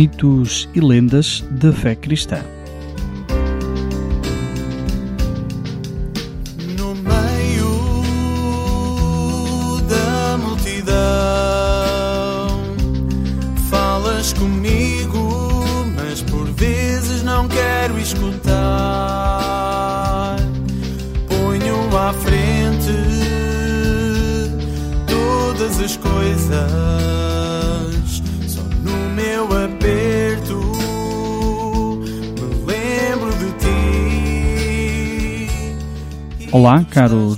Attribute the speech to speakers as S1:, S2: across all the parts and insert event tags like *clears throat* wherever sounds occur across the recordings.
S1: mitos e lendas da fé cristã.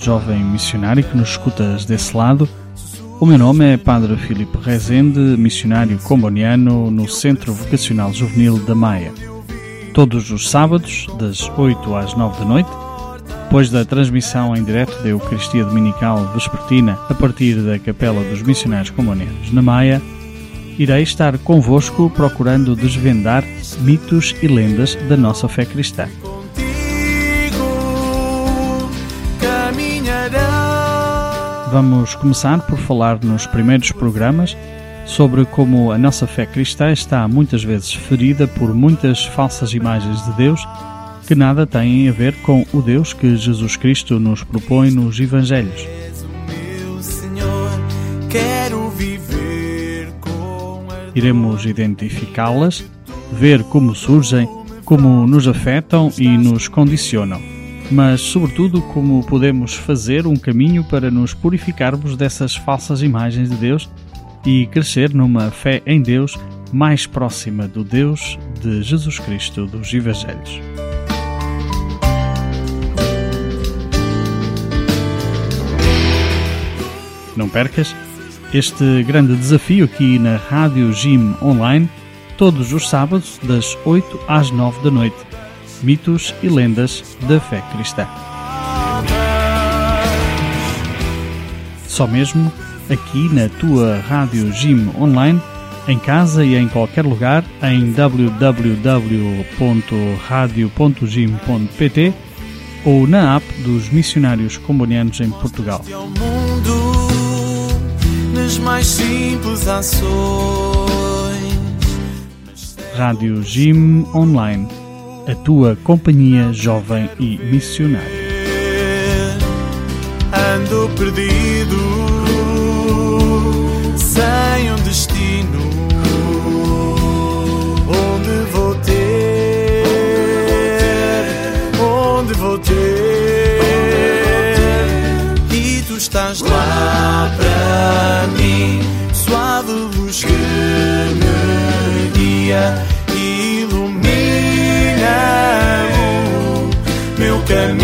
S1: Jovem missionário que nos escutas desse lado. O meu nome é Padre Filipe Rezende, missionário comboniano no Centro Vocacional Juvenil da Maia. Todos os sábados, das 8 às 9 da noite, depois da transmissão em direto da Eucaristia Dominical Vespertina a partir da Capela dos Missionários Combonianos na Maia, irei estar convosco procurando desvendar mitos e lendas da nossa fé cristã. Vamos começar por falar nos primeiros programas sobre como a nossa fé cristã está muitas vezes ferida por muitas falsas imagens de Deus que nada têm a ver com o Deus que Jesus Cristo nos propõe nos Evangelhos. Iremos identificá-las, ver como surgem, como nos afetam e nos condicionam, mas, sobretudo, como podemos fazer um caminho para nos purificarmos dessas falsas imagens de Deus e crescer numa fé em Deus mais próxima do Deus de Jesus Cristo dos Evangelhos. Não percas este grande desafio aqui na Rádio Gym Online, todos os sábados, das 8 às 9 da noite. Mitos e lendas da fé cristã. Só mesmo aqui na tua Rádio Gym Online, em casa e em qualquer lugar, em www.radio.gym.pt ou na app dos Missionários Combonianos em Portugal.
S2: ações.
S1: Rádio Gym Online, a tua companhia jovem e missionária.
S2: Ando perdido, sem um destino. Onde vou ter? Onde vou ter? E tu estás lá para mim, suave luz que me guia, meu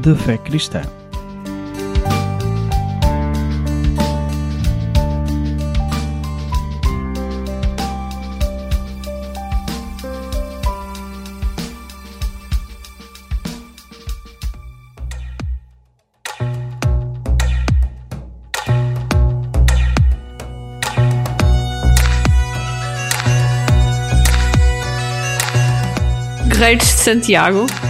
S1: da fé cristã.
S3: Guerreiros de Santiago.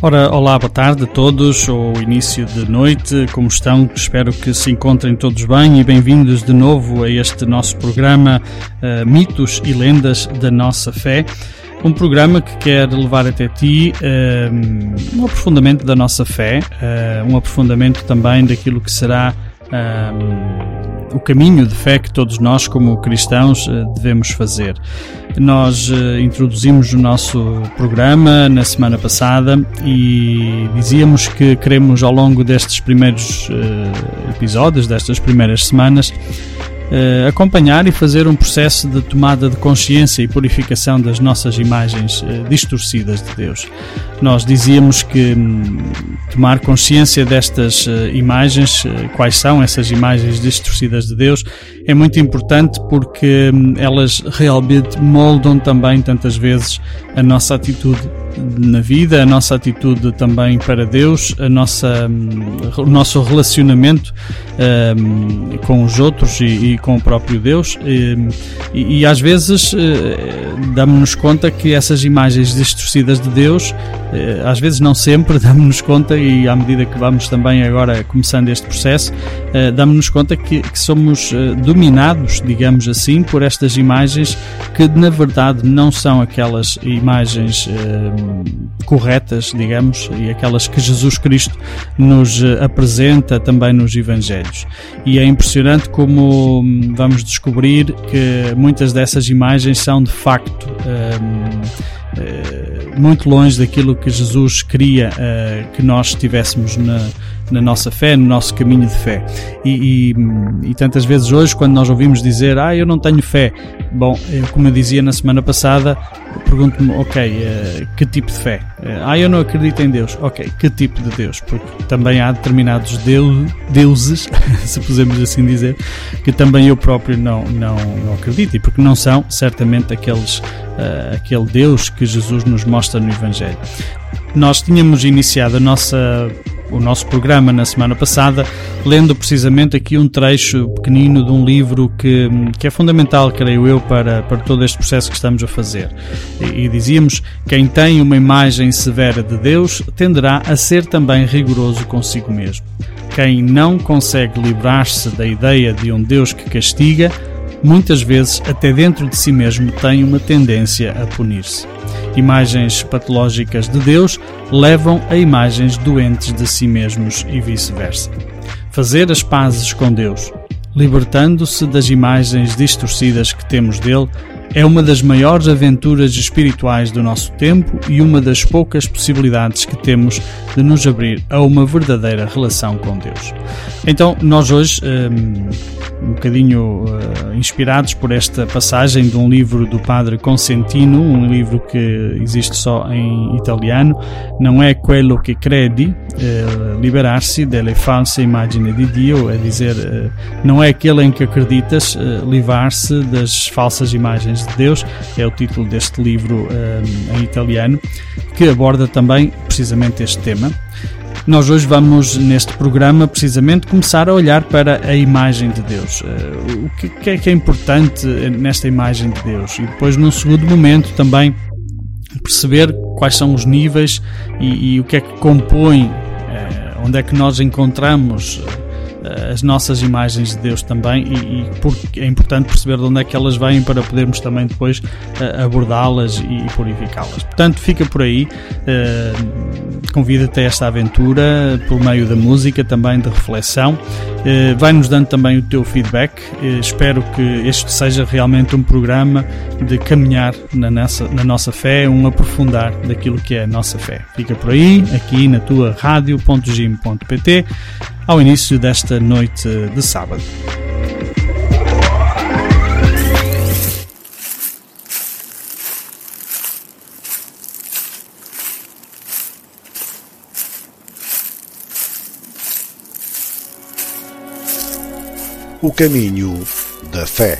S1: Ora, olá, boa tarde a todos, ou início de noite, como estão? Espero que se encontrem todos bem e bem-vindos de novo a este nosso programa uh, Mitos e Lendas da Nossa Fé. Um programa que quer levar até ti uh, um aprofundamento da nossa fé, uh, um aprofundamento também daquilo que será o caminho de fé que todos nós, como cristãos, devemos fazer. Nós uh, introduzimos o nosso programa na semana passada e dizíamos que queremos, ao longo destes primeiros uh, episódios, destas primeiras semanas, uh, acompanhar e fazer um processo de tomada de consciência e purificação das nossas imagens uh, distorcidas de Deus. Nós dizíamos que um, tomar consciência destas uh, imagens, quais são essas imagens distorcidas de Deus, é muito importante porque um, elas realmente moldam também tantas vezes a nossa atitude na vida, a nossa atitude também para Deus, a nossa, hum, o nosso relacionamento um, com os outros e, e, com o próprio Deus. Hum, e, e às vezes uh, damos-nos conta que essas imagens distorcidas de Deus, às vezes não sempre, *laughs* damos-nos conta, e à medida que vamos também agora começando este processo, uh, damos-nos conta que, que somos dominados, digamos assim, por estas imagens que na verdade não são aquelas imagens corretas, digamos, e aquelas que Jesus Cristo nos eh, apresenta também nos Evangelhos. E é impressionante como hum, vamos descobrir que muitas dessas imagens são de facto. Muito longe daquilo que Jesus queria uh, que nós estivéssemos na, na nossa fé, no nosso caminho de fé. E, e, e, tantas vezes hoje, quando nós ouvimos dizer, ah, eu não tenho fé, bom, como eu dizia na semana passada, pergunto-me, ok, uh, que tipo de fé? Uh, ah, eu não acredito em Deus, ok, que tipo de Deus? Porque também há determinados deus, deuses, *laughs* se pudermos assim dizer, que também eu próprio não, não, não acredito, e porque não são certamente aqueles, uh, aquele Deus que Jesus nos mostra no Evangelho. Nós tínhamos iniciado a nossa o nosso programa na semana passada, lendo precisamente aqui um trecho pequenino de um livro que, que é fundamental, creio eu, para, para todo este processo que estamos a fazer. E, e dizíamos: quem tem uma imagem severa de Deus tenderá a ser também rigoroso consigo mesmo. Quem não consegue livrar-se da ideia de um Deus que castiga, muitas vezes até dentro de si mesmo tem uma tendência a punir-se. Imagens patológicas de Deus levam a imagens doentes de si mesmos e vice-versa. Fazer as pazes com Deus, libertando-se das imagens distorcidas que temos dele, é uma das maiores aventuras espirituais do nosso tempo e uma das poucas possibilidades que temos de nos abrir a uma verdadeira relação com Deus. Então, nós hoje, hum, um bocadinho uh, inspirados por esta passagem de um livro do padre Consentino, um livro que existe só em italiano, não é quello che credi, uh, liberar-se delle false immagini di Dio, é dizer, uh, não é aquele em que acreditas, livrar-se das falsas imagens de Deus, é o título deste livro em italiano, que aborda também precisamente este tema. Nós hoje vamos, neste programa, precisamente começar a olhar para a imagem de Deus. Eh, o que é que é importante nesta imagem de Deus? E depois, num segundo momento, também perceber quais são os níveis e, e o que é que compõe, eh, onde é que nós encontramos as nossas imagens de Deus também e, e porque é importante perceber de onde é que elas vêm para podermos também depois uh, abordá-las e, purificá-las. Portanto, fica por aí. Uh, Convida-te a esta aventura por meio da música, também de reflexão. Vai-nos dando também o teu feedback. Espero que este seja realmente um programa de caminhar na nossa, na nossa fé, um aprofundar daquilo que é a nossa fé. Fica por aí, aqui na tua rádio.gim.pt, ao início desta noite de sábado.
S4: O caminho da fé.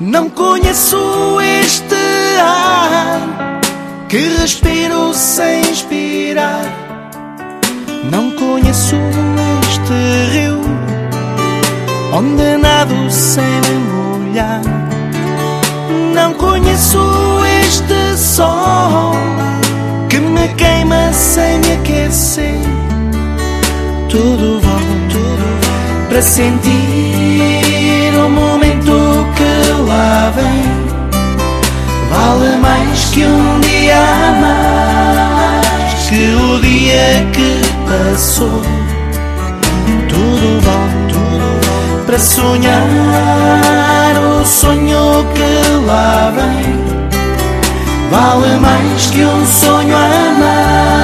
S5: Não conheço este ar que respiro sem inspirar. Não conheço este rio onde nado sem molhar. Não conheço este sol que me queima sem me aquecer. Tudo volta, tudo para sentir o momento que lá vem. Vale mais que um dia mais que o dia que passou. Tudo vale, tudo vale para sonhar o sonho que lá vem. Vale mais que um sonho a mais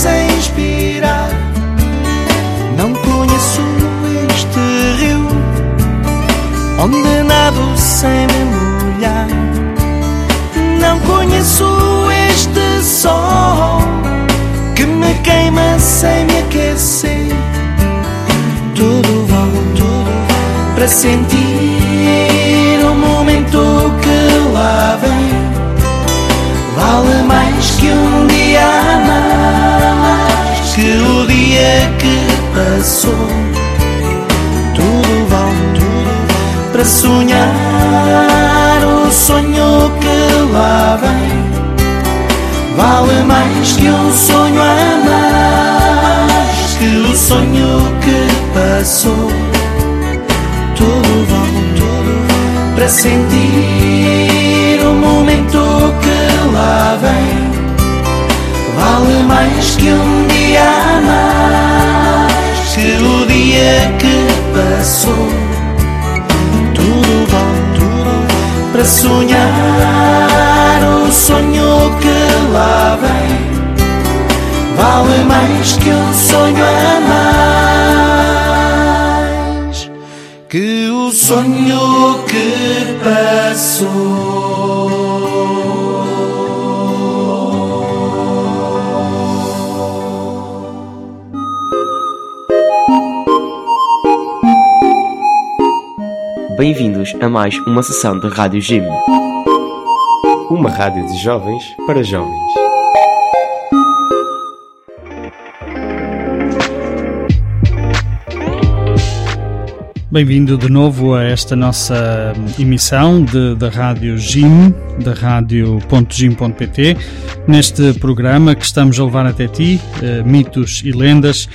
S5: sem inspirar. Não conheço este rio onde nado sem me molhar. Não conheço este sol que me queima sem me aquecer. Tudo vale, tudo vale para sentir passou. Tudo vale, tudo para sonhar o sonho que lá vem. Vale mais que um sonho a mais que o sonho que passou. Tudo vale, tudo para sentir o momento que lá vem. Vale mais que um dia a mais que o dia que passou. Tudo vale, tudo para sonhar o sonho que lá vem. Vale mais que um sonho a mais que o sonho que passou.
S6: Bem-vindos a mais uma sessão de Rádio Jim. Uma rádio de jovens para jovens.
S1: Bem-vindo de novo a esta nossa emissão de, da Rádio GIM, da Rádio.gim.pt, neste programa que estamos a levar até ti, uh, mitos e lendas,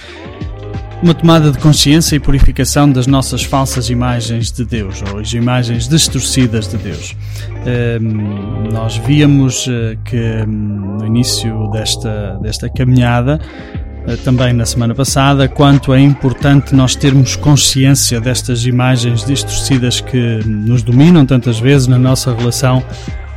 S1: uma tomada de consciência e purificação das nossas falsas imagens de Deus, ou as imagens distorcidas de Deus. Uh, nós víamos uh, que um, no início desta, desta caminhada eh, também na semana passada, quanto é importante nós termos consciência destas imagens distorcidas que nos dominam tantas vezes na nossa relação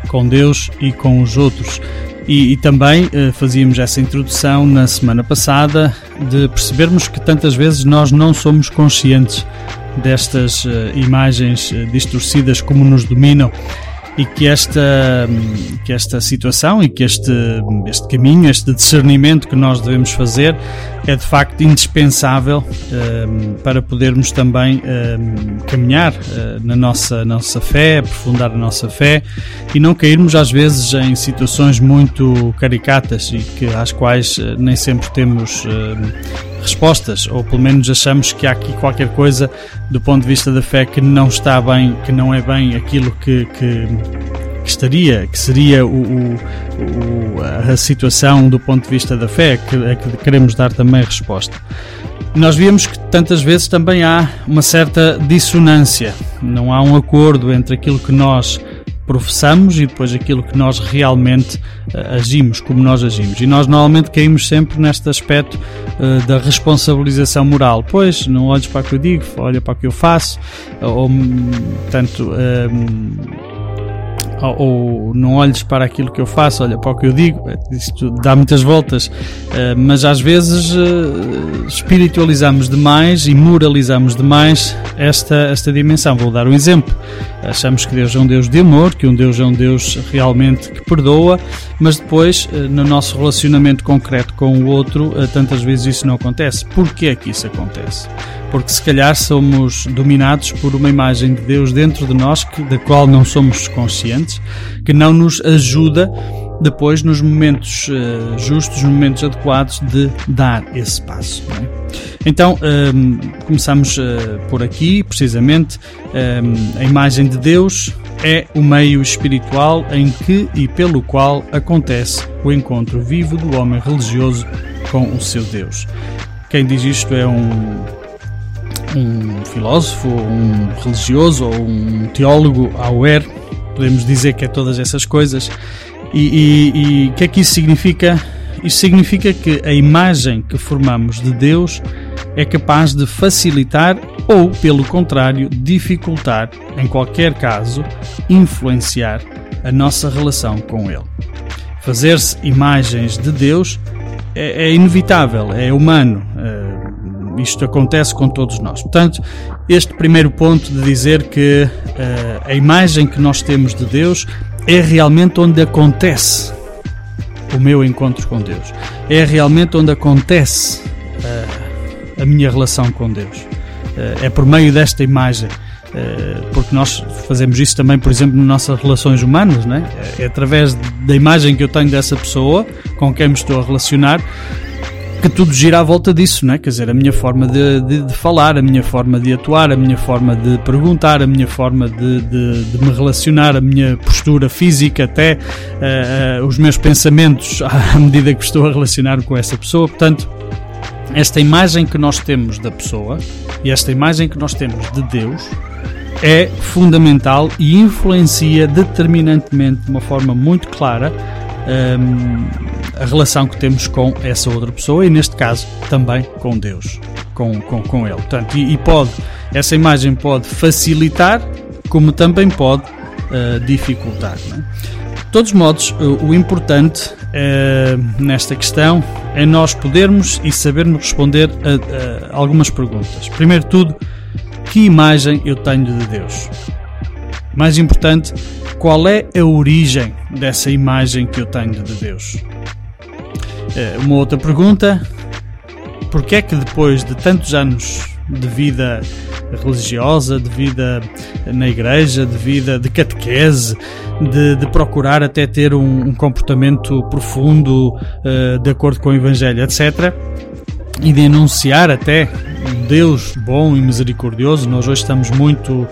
S1: com Deus e com os outros. E, e também eh, fazíamos essa introdução na semana passada de percebermos que tantas vezes nós não somos conscientes destas eh, imagens eh, distorcidas como nos dominam e que esta, que esta situação e que este, este caminho, este discernimento que nós devemos fazer é de facto indispensável um, para podermos também um, caminhar uh, na nossa, nossa fé, aprofundar a nossa fé e não cairmos às vezes em situações muito caricatas e que, às quais uh, nem sempre temos uh, respostas, ou pelo menos achamos que há aqui qualquer coisa do ponto de vista da fé que não está bem, que não é bem aquilo que, que, que estaria, que seria o, o, o, a situação do ponto de vista da fé, que, a que queremos dar também resposta. Nós vimos que tantas vezes também há uma certa dissonância, não há um acordo entre aquilo que nós professamos e depois aquilo que nós realmente uh, agimos, como nós agimos. E nós normalmente caímos sempre neste aspecto uh, da responsabilização moral. Pois, não olhes para o que eu digo, olha para o que eu faço, ou, tanto. Uh, ou, não olhes para aquilo que eu faço, olha para o que eu digo, isto dá muitas voltas, eh, mas às vezes eh, espiritualizamos demais e moralizamos demais esta, esta dimensão. Vou dar um exemplo. Achamos que Deus é um Deus de amor, que um Deus é um Deus realmente que perdoa, mas depois, eh, no nosso relacionamento concreto com o outro, tantas vezes isso não acontece. Porquê é que isso acontece? Porque se calhar somos dominados por uma imagem de Deus dentro de nós que, da qual não somos conscientes, que não nos ajuda depois nos momentos uh, justos, nos momentos adequados de dar esse passo. É? Então um, ehm, começamos uh, por aqui, precisamente um, ehm, a imagem de Deus é o meio espiritual em que e pelo qual acontece o encontro vivo do homem religioso com o seu Deus. Quem diz isto é um um filósofo, um religioso ou um teólogo aware, podemos dizer que é todas essas coisas. E o que é que isso significa? Isso significa que a imagem que formamos de Deus é capaz de facilitar ou, pelo contrário, dificultar, em qualquer caso, influenciar a nossa relação com Ele. Fazer-se imagens de Deus é, é inevitável, é humano. Uh, isto acontece com todos nós. Portanto, este primeiro ponto de dizer que uh, a imagem que nós temos de Deus é realmente onde acontece o meu encontro com Deus. É realmente onde acontece uh, a minha relação com Deus. Uh, é por meio desta imagem. porque nós fazemos isso também, por exemplo, nas nossas relações humanas, não é? é através da imagem que eu tenho dessa pessoa com quem me estou a relacionar que tudo gira à volta disso, não é? Quer dizer, a minha forma de, de, de, falar, a minha forma de atuar, a minha forma de perguntar, a minha forma de, de me relacionar, a minha postura física, até uh, uh, os meus pensamentos *laughs* à medida que estou a relacionar com essa pessoa. Portanto, esta imagem que nós temos da pessoa e esta imagem que nós temos de Deus é fundamental e influencia determinantemente de uma forma muito clara um, a relação que temos com essa outra pessoa e, neste caso, também com Deus, com, com, com Ele. Portanto, e, e pode, essa imagem pode facilitar, como também pode uh, dificultar. É? De todos modos, o, o importante uh, nesta questão é nós podermos e sabermos responder a, a algumas perguntas. Primeiro de tudo, que imagem eu tenho de Deus? Mais importante, qual é a origem dessa imagem que eu tenho de Deus? Eh, uma outra pergunta: porquê é que depois de tantos anos de vida religiosa, de vida na igreja, de vida de catequese, de, de procurar até ter um, um comportamento profundo uh, de acordo com o Evangelho, etc., e de anunciar até um Deus bom e misericordioso. Nós hoje estamos muito, uh,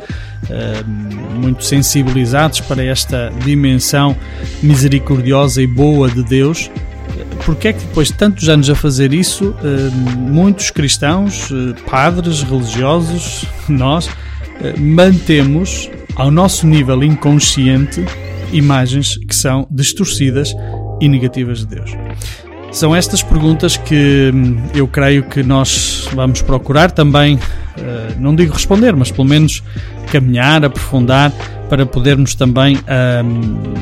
S1: muito sensibilizados para esta dimensão misericordiosa e boa de Deus. Porque é que depois de tantos anos a fazer isso, uh, muitos cristãos, uh, padres, religiosos, *laughs* nós, mantemos ao nosso nível inconsciente imagens que são distorcidas e negativas de Deus? São estas perguntas que hum, eu creio que nós vamos procurar também, eh, não digo responder, mas pelo menos caminhar, aprofundar, para podermos também, hum,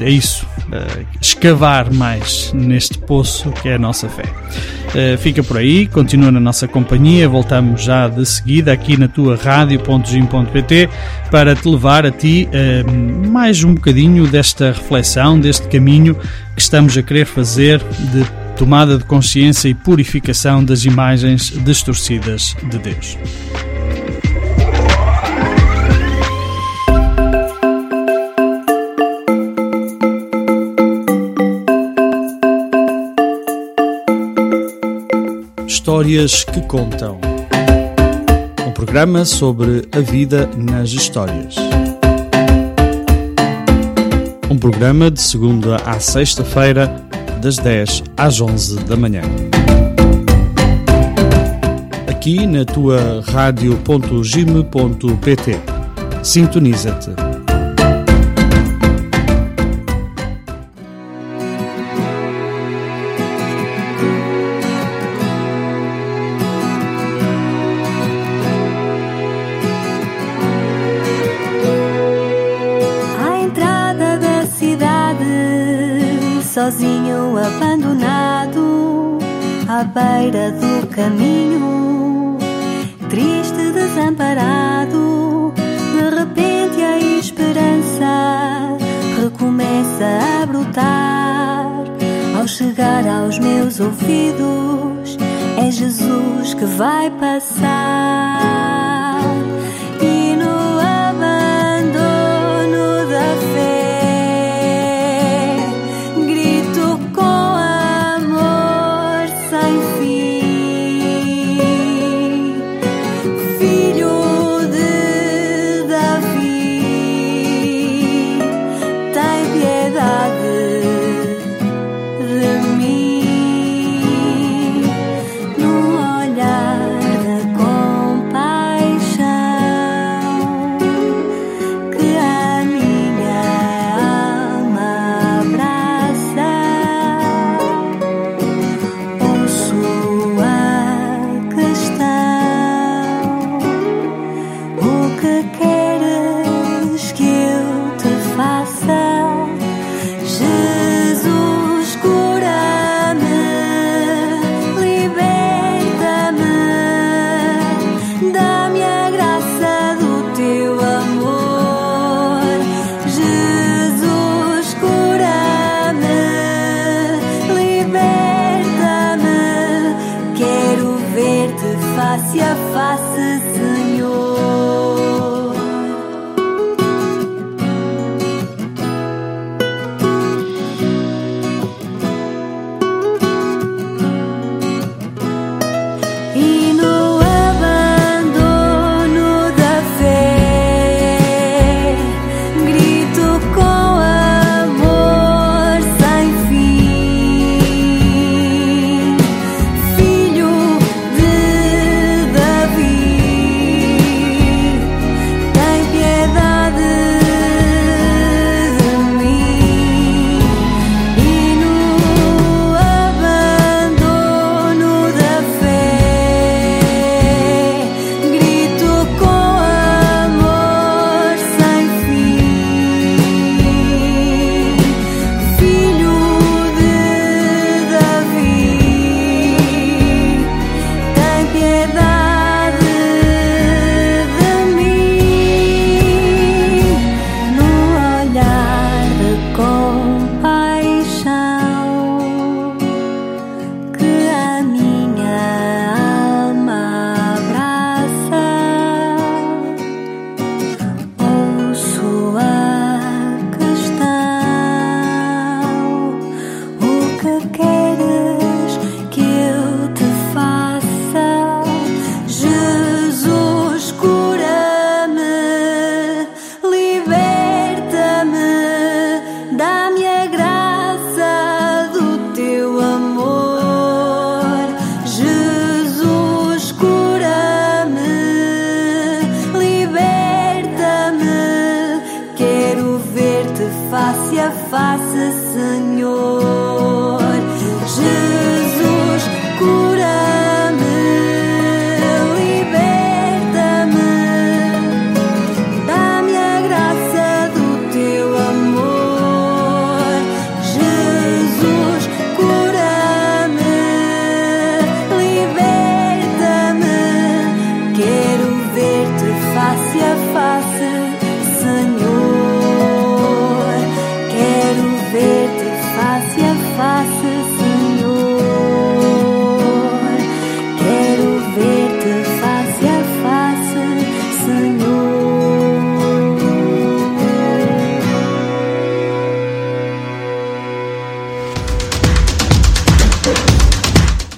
S1: é isso, uh, escavar mais neste poço que é a nossa fé. Uh, fica por aí, continua na nossa companhia, voltamos já de seguida aqui na tua rádio.gim.pt para te levar a ti uh, mais um bocadinho desta reflexão, deste caminho que estamos a querer fazer de tomada de consciência e purificação das imagens distorcidas de Deus. Histórias que Contam. Um programa sobre a vida nas histórias. Um programa de segunda à sexta-feira, das 10 às 11 da manhã. Aqui na tua rádio.gime.pt. Sintoniza-te.
S7: Beira do caminho, triste, desamparado. De repente a esperança recomeça a brotar. Ao chegar aos meus ouvidos, é Jesus que vai passar.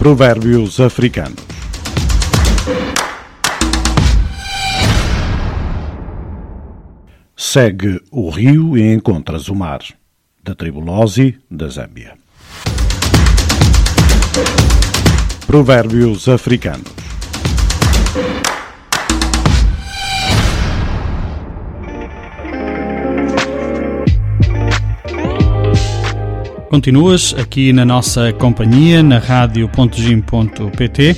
S4: Provérbios africanos. Segue o rio e encontras o mar. Da tribo Lozi, da Zâmbia. Provérbios africanos.
S1: Continuas aqui na nossa companhia, na rádio.gim.pt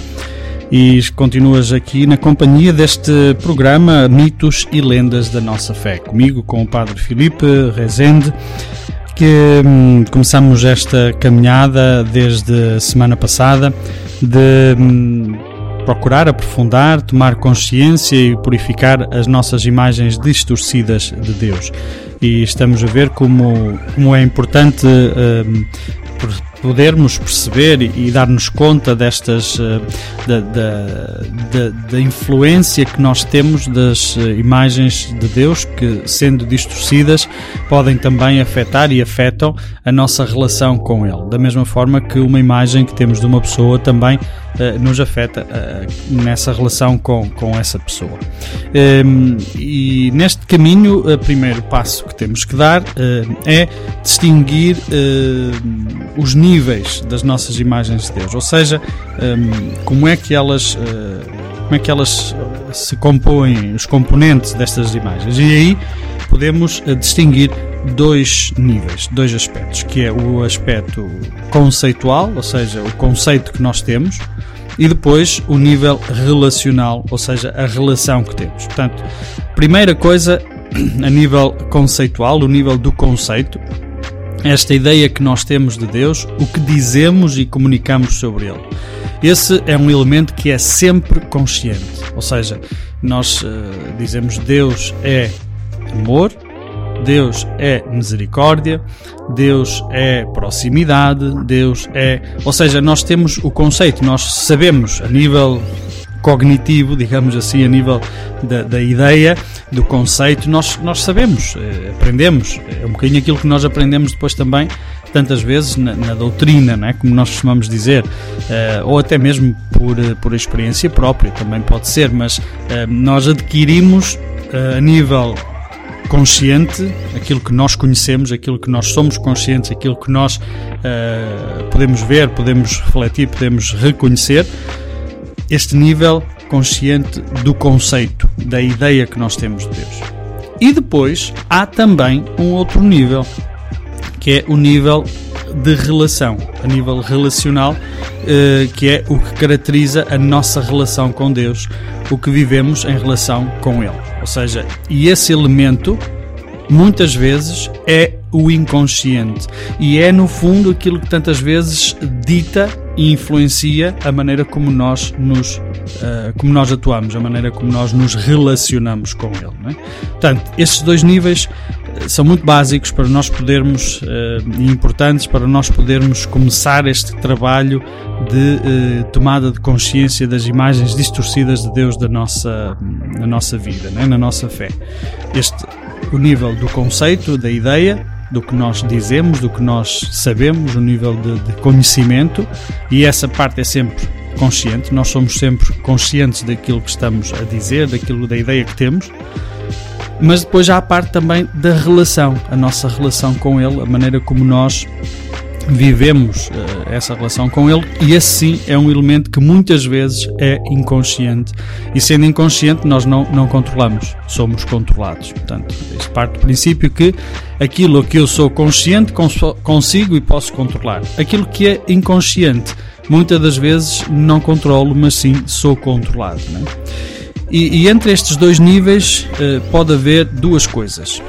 S1: e continuas aqui na companhia deste programa Mitos e Lendas da Nossa Fé. Comigo, com o Padre Filipe Rezende, que hum, começamos esta caminhada desde a semana passada de hum, procurar aprofundar, tomar consciência e purificar as nossas imagens distorcidas de Deus. E estamos a ver como, como é importante hum, por- podermos perceber e, dar-nos conta destas eh, da, da, da- da influência que nós temos das eh, imagens de Deus que sendo distorcidas podem também afetar e afetam a nossa relação com Ele. Da mesma forma que uma imagem que temos de uma pessoa também eh, nos afeta eh, nessa relação com, com essa pessoa Ehm, e neste caminho o primeiro passo que temos que dar eh, é distinguir os níveis das nossas imagens de Deus, ou seja, hum, como é que elas como é que elas se compõem, os componentes destas imagens. E aí podemos distinguir dois níveis, dois aspectos, que é o aspecto conceitual, ou seja, o conceito que nós temos, e depois o nível relacional, ou seja, a relação que temos. Portanto, primeira coisa, *clears throat* a nível conceitual, o nível do conceito, esta ideia que nós temos de Deus, o que dizemos e comunicamos sobre Ele. Esse é um elemento que é sempre consciente, ou seja, nós eh, dizemos Deus é amor, Deus é misericórdia, Deus é proximidade, Deus é. Ou seja, nós temos o conceito, nós sabemos a nível cognitivo, digamos assim, a nível da, da ideia, do conceito, nós, nós sabemos, eh, aprendemos. É um bocadinho aquilo que nós aprendemos depois também, tantas vezes, na, na doutrina, é? como nós costumamos dizer, eh, ou até mesmo por, eh, por experiência própria, também pode ser, mas nós adquirimos a nível consciente, aquilo que nós conhecemos, aquilo que nós somos conscientes, aquilo que nós eh, podemos ver, podemos refletir, podemos reconhecer, este nível consciente do conceito, da ideia que nós temos de Deus. E depois há também um outro nível, que é o nível de relação, a nível relacional, eh, que é o que caracteriza a nossa relação com Deus, o que vivemos em relação com Ele. Ou seja, e esse elemento muitas vezes é o inconsciente e é no fundo aquilo que tantas vezes dita e influencia a maneira como nós nos eh, como nós atuamos, a maneira como nós nos relacionamos com ele. É? Portanto, estes dois níveis são muito básicos para nós podermos eh, e importantes para nós podermos começar este trabalho de eh, tomada de consciência das imagens distorcidas de Deus da nossa, na nossa vida, não é? na nossa fé. Este o nível do conceito, da ideia, do que nós dizemos, do que nós sabemos, o nível de, de conhecimento, e essa parte é sempre consciente, nós somos sempre conscientes daquilo que estamos a dizer, daquilo da ideia que temos. Mas depois há a parte também da relação, a nossa relação com ele, a maneira como nós vivemos uh, essa relação com Ele e esse sim é um elemento que muitas vezes é inconsciente e sendo inconsciente nós não, não controlamos, somos controlados. Portanto, isto parte do princípio que aquilo que eu sou consciente consigo e posso controlar. Aquilo que é inconsciente, muitas das vezes não controlo, mas sim sou controlado. Né? E, e, entre estes dois níveis uh, pode haver duas coisas.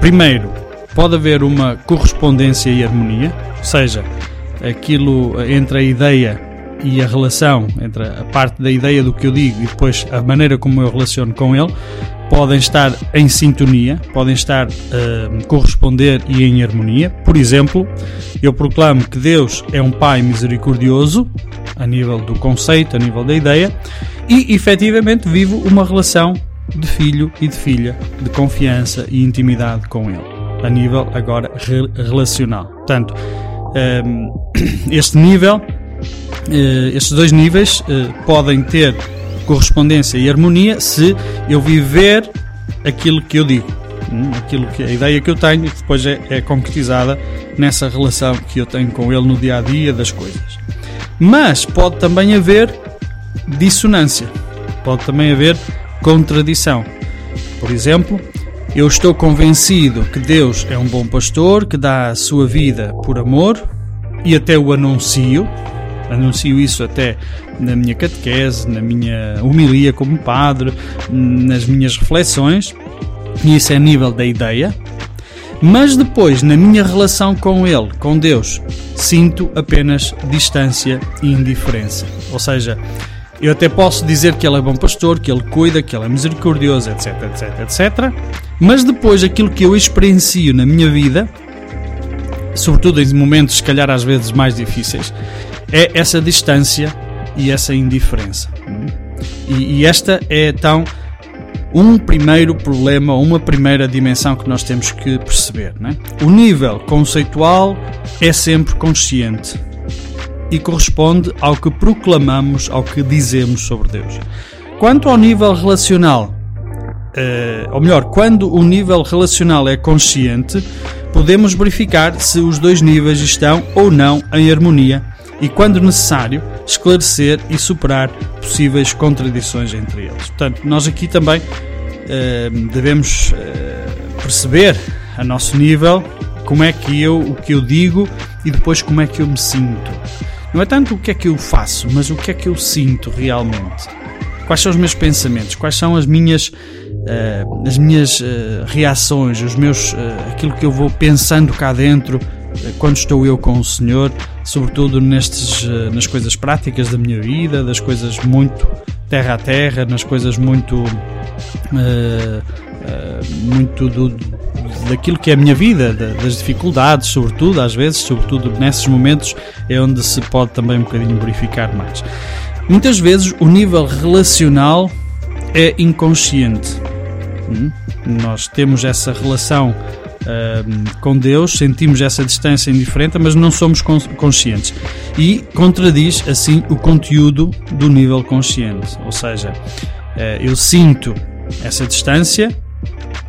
S1: Primeiro, pode haver uma correspondência e harmonia, ou seja, aquilo entre a ideia e a relação, entre a parte da ideia do que eu digo e depois a maneira como eu relaciono com ele, podem estar em sintonia, podem estar a uh, corresponder e em harmonia. Por exemplo, eu proclamo que Deus é um Pai misericordioso, a nível do conceito, a nível da ideia, e efetivamente vivo uma relação de filho e de filha, de confiança e intimidade com Ele, a nível agora relacional. Portanto, um, *coughs* este nível, uh, estes dois níveis uh, podem ter correspondência e harmonia se eu viver aquilo que eu digo, hum, aquilo que a ideia que eu tenho e que depois é, é concretizada nessa relação que eu tenho com ele no dia a dia das coisas. Mas pode também haver dissonância, pode também haver contradição. Por exemplo, eu estou convencido que Deus é um bom pastor que dá a sua vida por amor e até o anuncio, anuncio isso até na minha catequese, na minha homilia como padre, nas minhas reflexões, e isso é a nível da ideia. Mas depois, na minha relação com Ele, com Deus, sinto apenas distância e indiferença. Ou seja, eu até posso dizer que Ele é bom pastor, que Ele cuida, que Ele é misericordioso, etc, etc, etc. Mas depois, aquilo que eu experiencio na minha vida, sobretudo em momentos, se calhar às vezes mais difíceis, é essa distância e essa indiferença. E, e esta é então um primeiro problema, uma primeira dimensão que nós temos que perceber. Né? O nível conceitual é sempre consciente e corresponde ao que proclamamos, ao que dizemos sobre Deus. Quanto ao nível relacional, uh, ou melhor, quando o nível relacional é consciente, podemos verificar se os dois níveis estão ou não em harmonia e, quando necessário, esclarecer e superar possíveis contradições entre eles. Portanto, nós aqui também uh, devemos uh, perceber a nosso nível como é que eu o que eu digo e depois como é que eu me sinto. Não é tanto o que é que eu faço, mas o que é que eu sinto realmente. Quais são os meus pensamentos? Quais são as minhas uh, as minhas reações, os meus aquilo que eu vou pensando cá dentro quando estou eu com o Senhor, sobretudo nestes, eh, nas coisas práticas da minha vida, das coisas muito terra a terra, nas coisas muito, uh, uh, muito do, daquilo que é a minha vida, das dificuldades, sobretudo, às vezes, sobretudo nesses momentos, é onde se pode também um bocadinho verificar mais. Muitas vezes o nível relacional é inconsciente. Nós temos essa relação com Deus, sentimos essa distância indiferente, mas não somos conscientes. E contradiz assim o conteúdo do nível consciente. Ou seja, uh, eu sinto essa distância,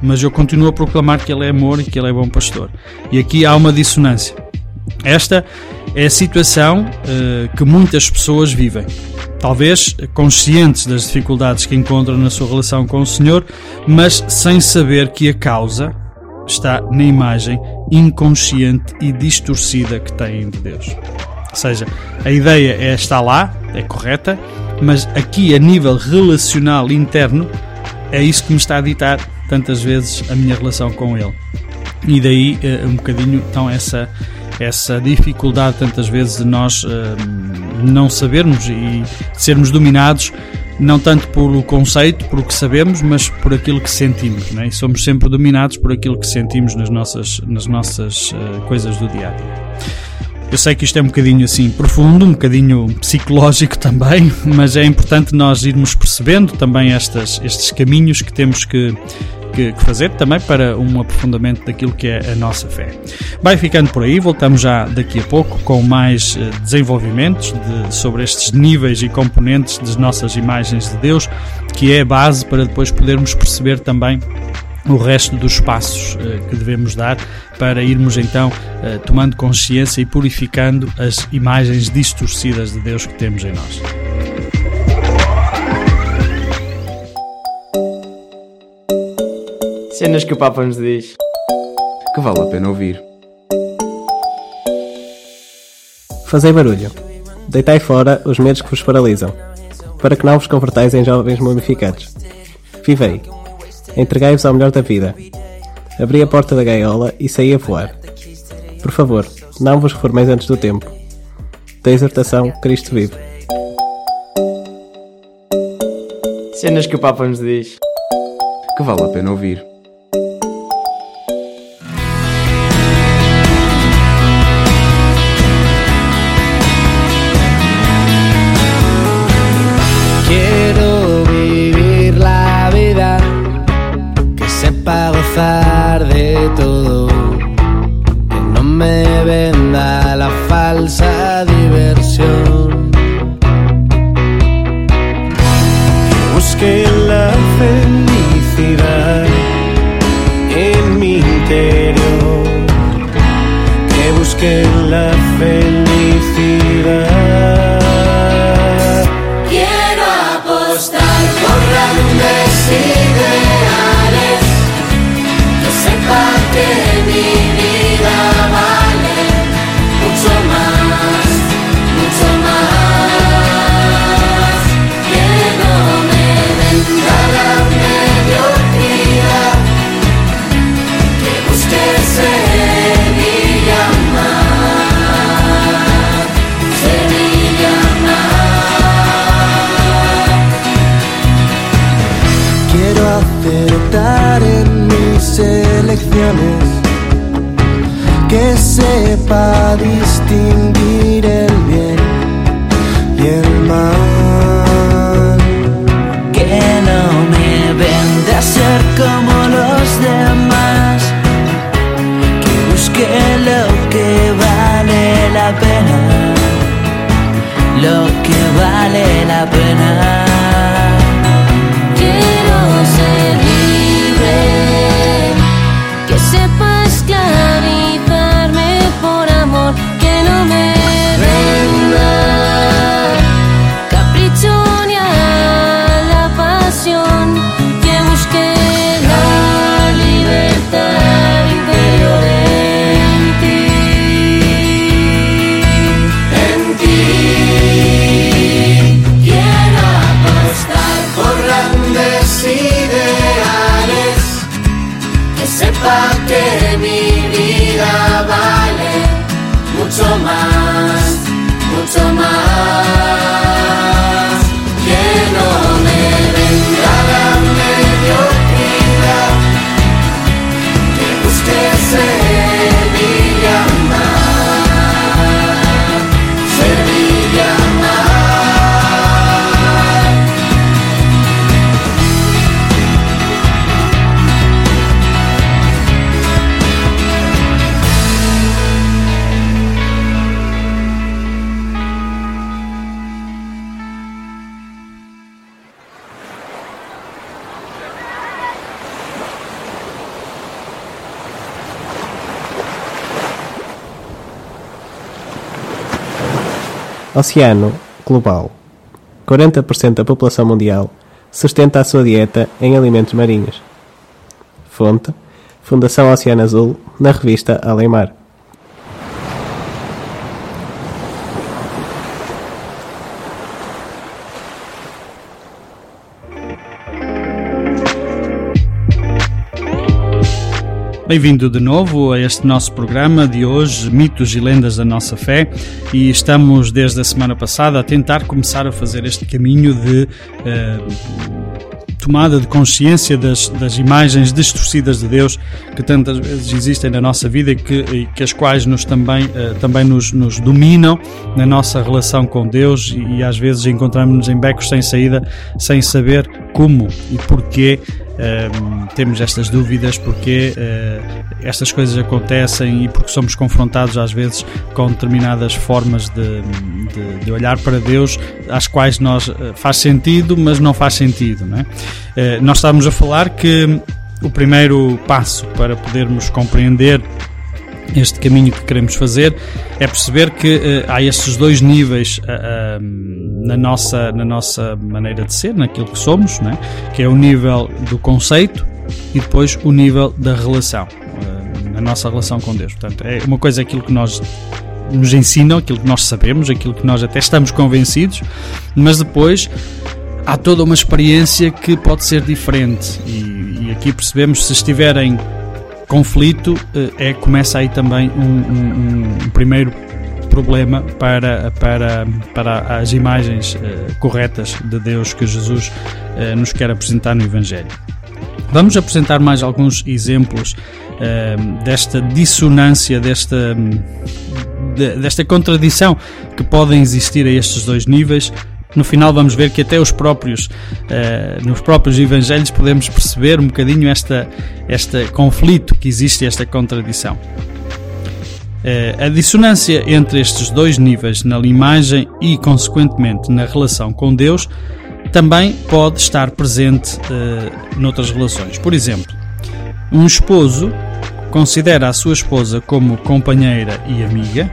S1: mas eu continuo a proclamar que Ele é amor e que Ele é bom pastor. E aqui há uma dissonância. Esta é a situação uh, que muitas pessoas vivem. Talvez conscientes das dificuldades que encontram na sua relação com o Senhor, mas sem saber que a causa está na imagem inconsciente e distorcida que têm de Deus. Ou seja, a ideia é está lá, é correta, mas aqui a nível relacional interno é isso que me está a ditar tantas vezes a minha relação com Ele. E daí eh, um bocadinho então essa essa dificuldade tantas vezes de nós uh, não sabermos e sermos dominados não tanto pelo conceito, por o que sabemos, mas por aquilo que sentimos. Né? E somos sempre dominados por aquilo que sentimos nas nossas, nas nossas uh, coisas do dia a dia. Eu sei que isto é um bocadinho assim profundo, um bocadinho psicológico *laughs* também, mas é importante nós irmos percebendo também estas, estes caminhos que temos que que, que, fazer também para um aprofundamento daquilo que é a nossa fé. Vai ficando por aí, voltamos já daqui a pouco com mais eh, desenvolvimentos de, sobre estes níveis e componentes das nossas imagens de Deus, que é a base para depois podermos perceber também o resto dos passos uh, que devemos dar para irmos então uh, tomando consciência e purificando as imagens distorcidas de Deus que temos em nós.
S8: Cenas que o Papa nos diz
S5: que vale a pena ouvir.
S9: Fazei barulho. Deitai fora os medos que vos paralisam, para que não vos convertais em jovens mumificados. Vivei. Entregai-vos ao melhor da vida. Abri a porta da gaiola e saí a voar. Por favor, não vos reformeis antes do tempo. Da exortação, Cristo vive.
S8: Cenas que o Papa nos diz
S5: que vale a pena ouvir.
S9: Oceano global. 40% da população mundial sustenta a sua dieta em alimentos marinhos. Fonte: Fundação Oceano Azul, na revista Além Mar.
S1: Bem-vindo de novo a este nosso programa de hoje, Mitos e Lendas da Nossa Fé, e estamos desde a semana passada a tentar começar a fazer este caminho de eh, tomada de consciência das, das imagens distorcidas de Deus que tantas vezes existem na nossa vida e que, e que as quais nos também, eh, também nos, nos dominam na nossa relação com Deus. E, e às vezes encontramos-nos em becos sem saída, sem saber como e porquê Temos estas dúvidas porque uh, estas coisas acontecem e porque somos confrontados às vezes com determinadas formas de, de, de olhar para Deus às quais nós uh, faz sentido mas não faz sentido não é? uh, nós estávamos a falar que o primeiro passo para podermos compreender este caminho que queremos fazer é perceber que uh, há estes dois níveis uh, na, nossa, na nossa maneira de ser, naquilo que somos, né? que é o nível do conceito e depois o nível da relação, na nossa relação com Deus. Portanto, é uma coisa aquilo que nós nos ensinam, aquilo que nós sabemos, aquilo que nós até estamos convencidos, mas depois há toda uma experiência que pode ser diferente e, e aqui percebemos se estiverem conflito é começa aí também um, um, um primeiro problema para, para, para as imagens uh, corretas de Deus que Jesus uh, nos quer apresentar no Evangelho. Vamos apresentar mais alguns exemplos uh, desta dissonância, desta, de, desta contradição que podem existir a estes dois níveis no final vamos ver que até os próprios uh, nos próprios evangelhos podemos perceber um bocadinho esta este conflito que existe esta contradição. Uh, a dissonância entre estes dois níveis na imagem e consequentemente na relação com Deus também pode estar presente uh, noutras relações. Por exemplo um esposo considera a sua esposa como companheira e amiga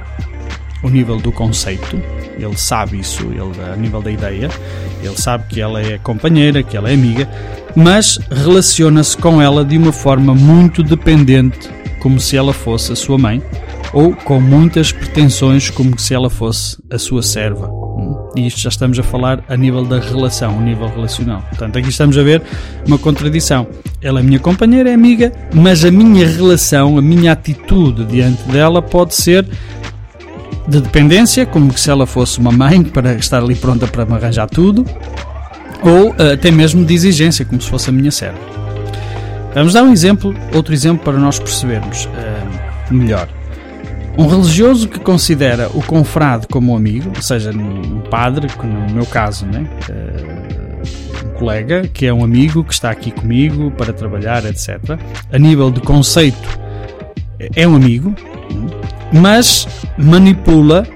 S1: o nível do conceito ele sabe isso, ele, a nível da ideia, ele sabe que ela é companheira, que ela é amiga, mas relaciona-se com ela de uma forma muito dependente, como se ela fosse a sua mãe, ou com muitas pretensões, como se ela fosse a sua serva. E isto já estamos a falar a nível da relação, o nível relacional. Portanto, aqui estamos a ver uma contradição. Ela é minha companheira, é amiga, mas a minha relação, a minha atitude diante dela pode ser de dependência, como se ela fosse uma mãe *laughs* para estar ali pronta para me arranjar tudo, ou uh, até mesmo de exigência, como se fosse a minha serva. Vamos dar um exemplo, outro exemplo para nós percebermos uh, melhor. Um religioso que considera o confrade como um amigo, ou seja, um padre, no meu caso, né? Uh, um colega que é um amigo que está aqui comigo para trabalhar, etc. A nível de conceito, é um amigo, mas manipula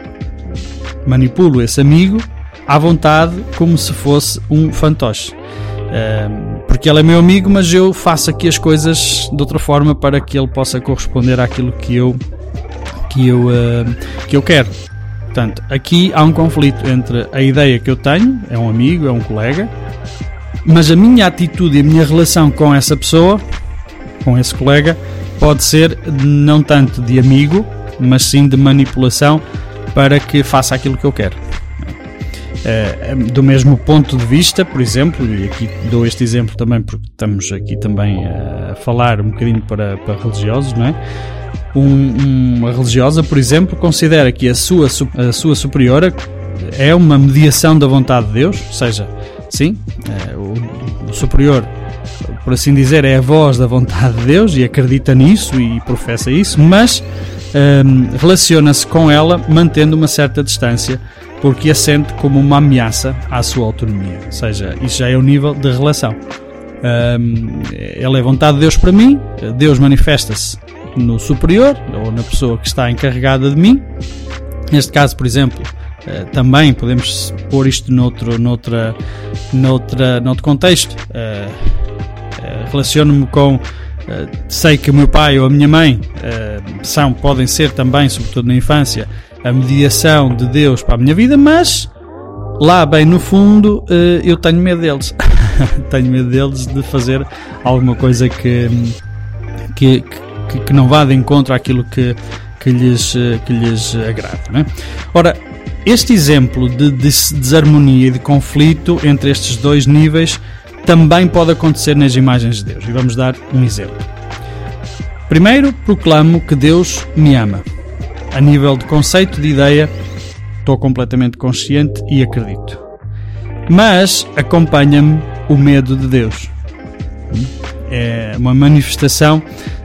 S1: manipulo esse amigo à vontade como se fosse um fantoche. porque ele é meu amigo, mas eu faço aqui as coisas de outra forma para que ele possa corresponder àquilo que eu que eu, que eu quero. Portanto, aqui há um conflito entre a ideia que eu tenho, é um amigo, é um colega, mas a minha atitude e a minha relação com essa pessoa, com esse colega, pode ser não tanto de amigo, mas sim de manipulação para que faça aquilo que eu quero. É, do mesmo ponto de vista, por exemplo, e aqui dou este exemplo também porque estamos aqui também a falar um bocadinho para, para religiosos, não é? Um, uma religiosa, por exemplo, considera que a sua, a sua superiora é uma mediação da vontade de Deus, ou seja, sim, é, o, o superior, por assim dizer, é a voz da vontade de Deus e acredita nisso e professa isso, mas um, relaciona-se com ela mantendo uma certa distância porque a sente como uma ameaça à sua autonomia. Ou seja, isso já é o nível de relação. Um, ela é vontade de Deus para mim, Deus manifesta-se no superior ou na pessoa que está encarregada de mim. Neste caso, por exemplo, uh, também podemos pôr isto noutro, noutra, noutra, noutro contexto. Uh, uh, Relaciono-me com eh, sei que o meu pai ou a minha mãe uh, são, podem ser também, sobretudo na infância, a mediação de Deus para a minha vida, mas lá bem no fundo uh, eu tenho medo deles. *laughs* tenho medo deles de fazer alguma coisa que, que, que, não vá de encontro àquilo que, que, lhes, que lhes agrada. É? Ora, este exemplo de desarmonia e de conflito entre estes dois níveis também pode acontecer nas imagens de Deus. E vamos dar um exemplo. Primeiro, proclamo que Deus me ama. A nível de conceito, de ideia, estou completamente consciente e acredito. Mas acompanha-me o medo de Deus. É uma manifestação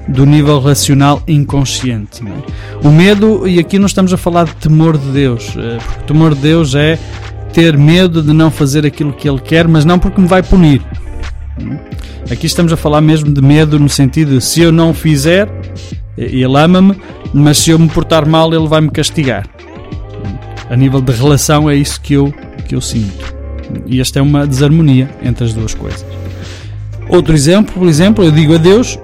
S1: do nível racional inconsciente. É? O medo, e aqui não estamos a falar de temor de Deus, eh, porque o temor de Deus é ter medo de não fazer aquilo que ele quer, mas não porque me vai punir. Aqui estamos a falar mesmo de medo no sentido de se eu não fizer, ele ama-me, mas se eu me portar mal, ele vai me castigar. A nível de relação é isso que eu, que eu sinto. E esta é uma desarmonia entre as duas coisas. Outro exemplo, por exemplo, eu digo a Deus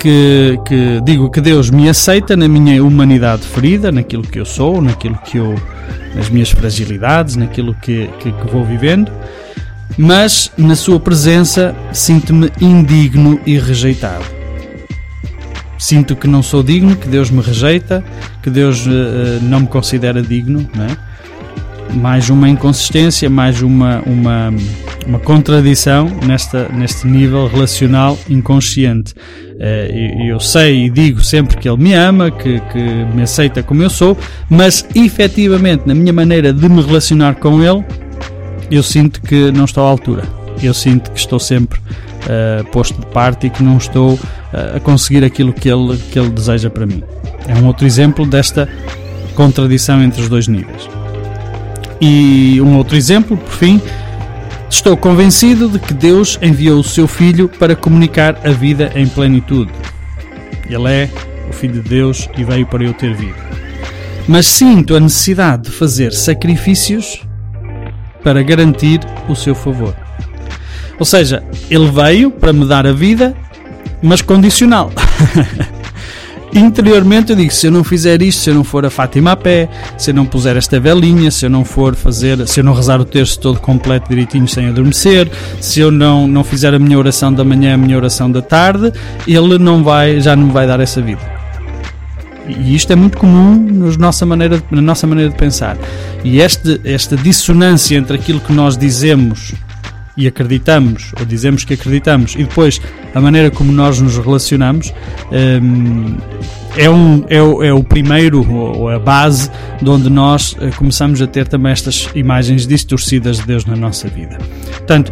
S1: que, que digo que Deus me aceita na minha humanidade ferida, naquilo que eu sou, naquilo que eu nas minhas fragilidades, naquilo que, que, que vou vivendo, mas na sua presença sinto-me indigno e rejeitado. Sinto que não sou digno, que Deus me rejeita, que Deus uh, não me considera digno, não é? mais uma inconsistência, mais uma, uma, uma contradição nesta, neste nível relacional inconsciente. Uh, eu sei e digo sempre que Ele me ama, que, que me aceita como eu sou, mas efetivamente na minha maneira de me relacionar com Ele, eu sinto que não estou à altura. Eu sinto que estou sempre uh, posto de parte e que não estou uh, a conseguir aquilo que ele, que ele deseja para mim. É um outro exemplo desta contradição entre os dois níveis. E um outro exemplo, por fim, estou convencido de que Deus enviou o seu Filho para comunicar a vida em plenitude. Ele é o Filho de Deus e veio para eu ter vida. Mas sinto a necessidade de fazer sacrifícios para garantir o seu favor. Ou seja, ele veio para me dar a vida, mas condicional. *laughs* interiormente eu digo, se eu não fizer isto, se eu não for a Fátima a pé, se eu não puser esta velinha, se eu não for fazer, se eu não rezar o terço todo completo direitinho sem adormecer, se eu não, não fizer a minha oração da manhã, a minha oração da tarde, ele não vai, já não vai dar essa vida. E isto é muito comum nos nossa maneira, na nossa maneira de pensar. E este, esta dissonância entre aquilo que nós dizemos e acreditamos, ou dizemos que acreditamos, e depois a maneira como nós nos relacionamos, um, é, um, é, o, é o primeiro, ou a base, de onde nós eh, começamos a ter também estas imagens distorcidas de Deus na nossa vida. Portanto,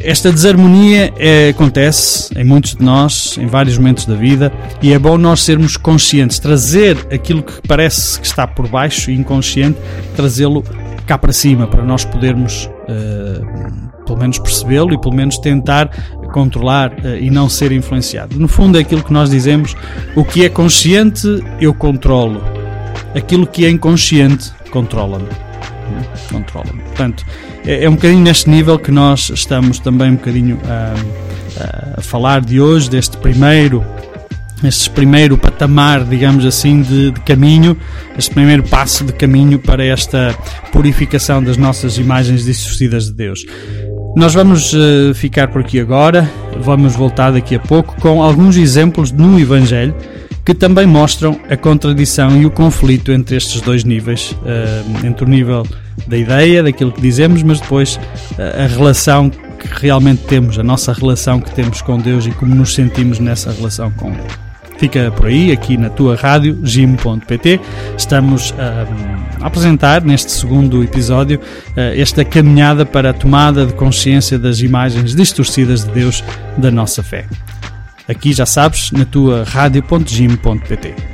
S1: esta desarmonia é, acontece em muitos de nós, em vários momentos da vida, e é bom nós sermos conscientes, trazer aquilo que parece que está por baixo e inconsciente, trazê-lo cá para cima, para nós podermos uh, pelo menos percebê-lo e pelo menos tentar controlar uh, e não ser influenciado. No fundo é aquilo que nós dizemos, o que é consciente eu controlo, aquilo que é inconsciente controla-me. Controla-me. Portanto, é, é, um bocadinho neste nível que nós estamos também um bocadinho a, a falar de hoje, deste primeiro este primeiro patamar, digamos assim, de, de, caminho, este primeiro passo de caminho para esta purificação das nossas imagens distorcidas de Deus. Nós vamos uh, ficar por aqui agora, vamos voltar daqui a pouco com alguns exemplos no Evangelho que também mostram a contradição e o conflito entre estes dois níveis, uh, entre o nível da ideia, daquilo que dizemos, mas depois uh, a relação que realmente temos, a nossa relação que temos com Deus e como nos sentimos nessa relação com Ele. Fica por aí, aqui na tua rádio, gim.pt. Estamos uh, a apresentar neste segundo episódio uh, esta caminhada para a tomada de consciência das imagens distorcidas de Deus da nossa fé. Aqui já sabes, na tua rádio.gim.pt.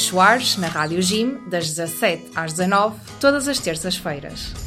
S10: Soares, na Rádio Gym, das 17 às 19, todas as terças-feiras.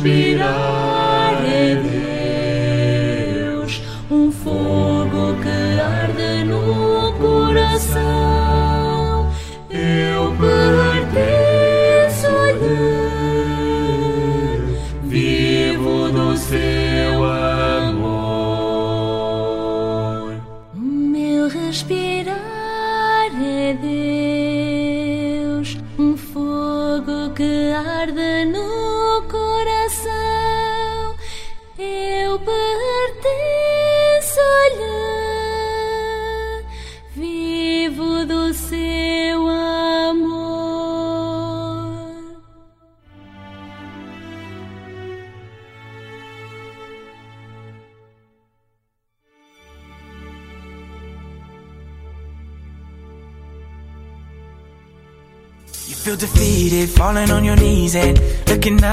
S7: Meu respirar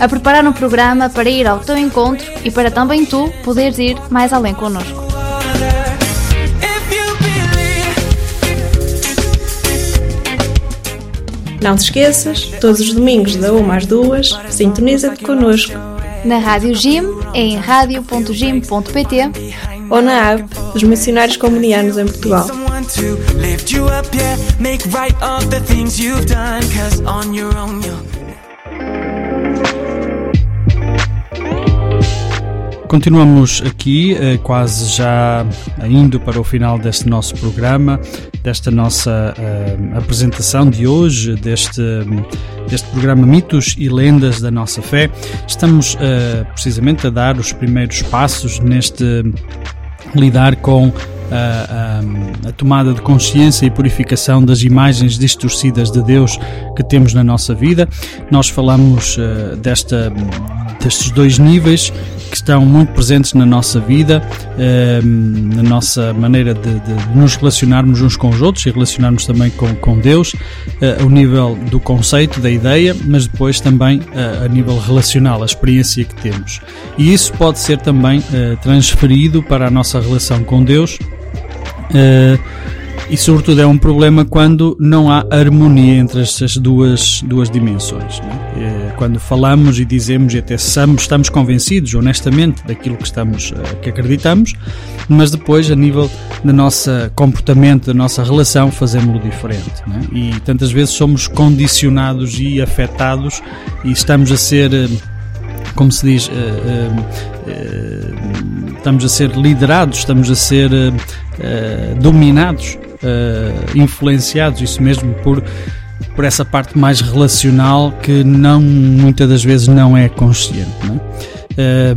S11: a preparar um programa para ir ao teu encontro e para também tu poderes ir mais além connosco.
S12: Não te esqueças, todos os domingos, da 1 às 2, sintoniza-te connosco
S11: Na Rádio Gym, em radio.gym.pt
S12: ou na app dos Missionários Comunianos em Portugal.
S5: to lift you up, yeah. Make right of the things you've done, cause on your own you'll.
S1: Continuamos aqui, eh, quase já indo para o final deste nosso programa, desta nossa eh, apresentação de hoje, deste, deste programa Mitos e Lendas da Nossa Fé. Estamos eh, precisamente a dar os primeiros passos neste lidar com a, a- a tomada de consciência e purificação das imagens distorcidas de Deus que temos na nossa vida. Nós falamos eh, desta, destes dois níveis que estão muito presentes na nossa vida, eh, na nossa maneira de, de nos relacionarmos uns com os outros e relacionarmos também com, com Deus, eh, o nível do conceito, da ideia, mas depois também eh, a nível relacional, a experiência que temos. E isso pode ser também eh, transferido para a nossa relação com Deus. eh, e sobretudo é um problema quando não há harmonia entre estas duas, duas dimensões. é? Eh, Quando falamos e dizemos e até estamos, estamos convencidos honestamente daquilo que, estamos, eh, que acreditamos, mas depois a nível do nosso comportamento, da nossa relação, fazemos-lo diferente. é? E tantas vezes somos condicionados e afetados e estamos a ser eh, como se diz, estamos a ser liderados, estamos a ser eh, dominados, eh, influenciados, isso mesmo, por, por essa parte mais relacional que não, muitas das vezes não é consciente. Não é?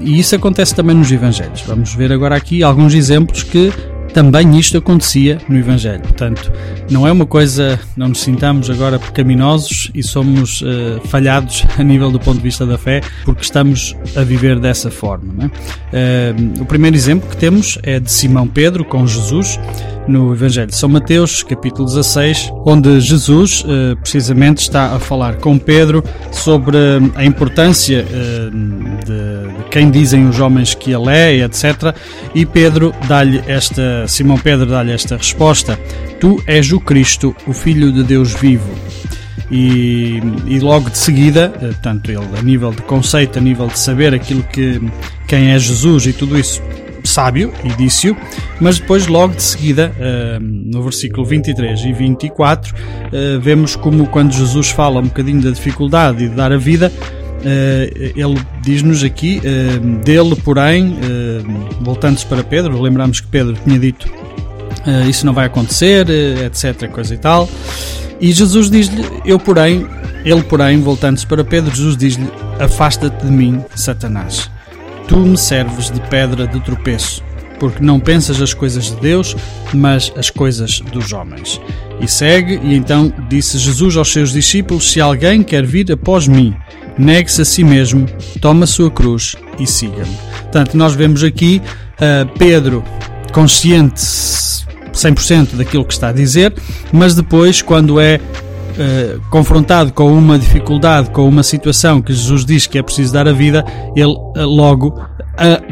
S1: E isso acontece também nos Evangelhos. Vamos ver agora aqui alguns exemplos que também isto acontecia no Evangelho. Portanto, não é uma coisa, não nos sintamos agora pecaminosos e somos uh, falhados *laughs* a nível do ponto de vista da fé, porque estamos a viver dessa forma. É? Uh, o primeiro exemplo que temos é de Simão Pedro com Jesus no Evangelho de São Mateus, capítulo 16, onde Jesus uh, precisamente está a falar com Pedro sobre a importância de, de quem dizem os homens que ele é, etc. E Pedro dá-lhe esta, Simão Pedro dá-lhe esta resposta: Tu és o Cristo, o Filho de Deus vivo. E, e, logo de seguida, eh, tanto ele a nível de conceito, a nível de saber aquilo que quem é Jesus e tudo isso, sábio e disse-o, mas depois logo de seguida, eh, no versículo 23 e 24, eh, vemos como quando Jesus fala um bocadinho da dificuldade e de dar a vida, Uh, ele diz-nos aqui, uh, dele, porém, uh, voltando-se para Pedro, lembramos que Pedro tinha dito isso não vai acontecer, etc, coisa e tal, e Jesus diz-lhe, eu porém, ele porém, voltando-se para Pedro, Jesus diz-lhe, afasta-te de mim, Satanás, tu me serves de pedra de tropeço, porque não pensas as coisas de Deus, mas as coisas dos homens. E segue, e então disse Jesus aos seus discípulos, se alguém quer vir após mim, negue-se a si mesmo, toma a sua cruz e siga-me. Portanto, nós vemos aqui uh, Pedro consciente 100% daquilo que está a dizer, mas depois, quando é uh, confrontado com uma dificuldade, com uma situação que Jesus diz que é preciso dar a vida, ele uh, logo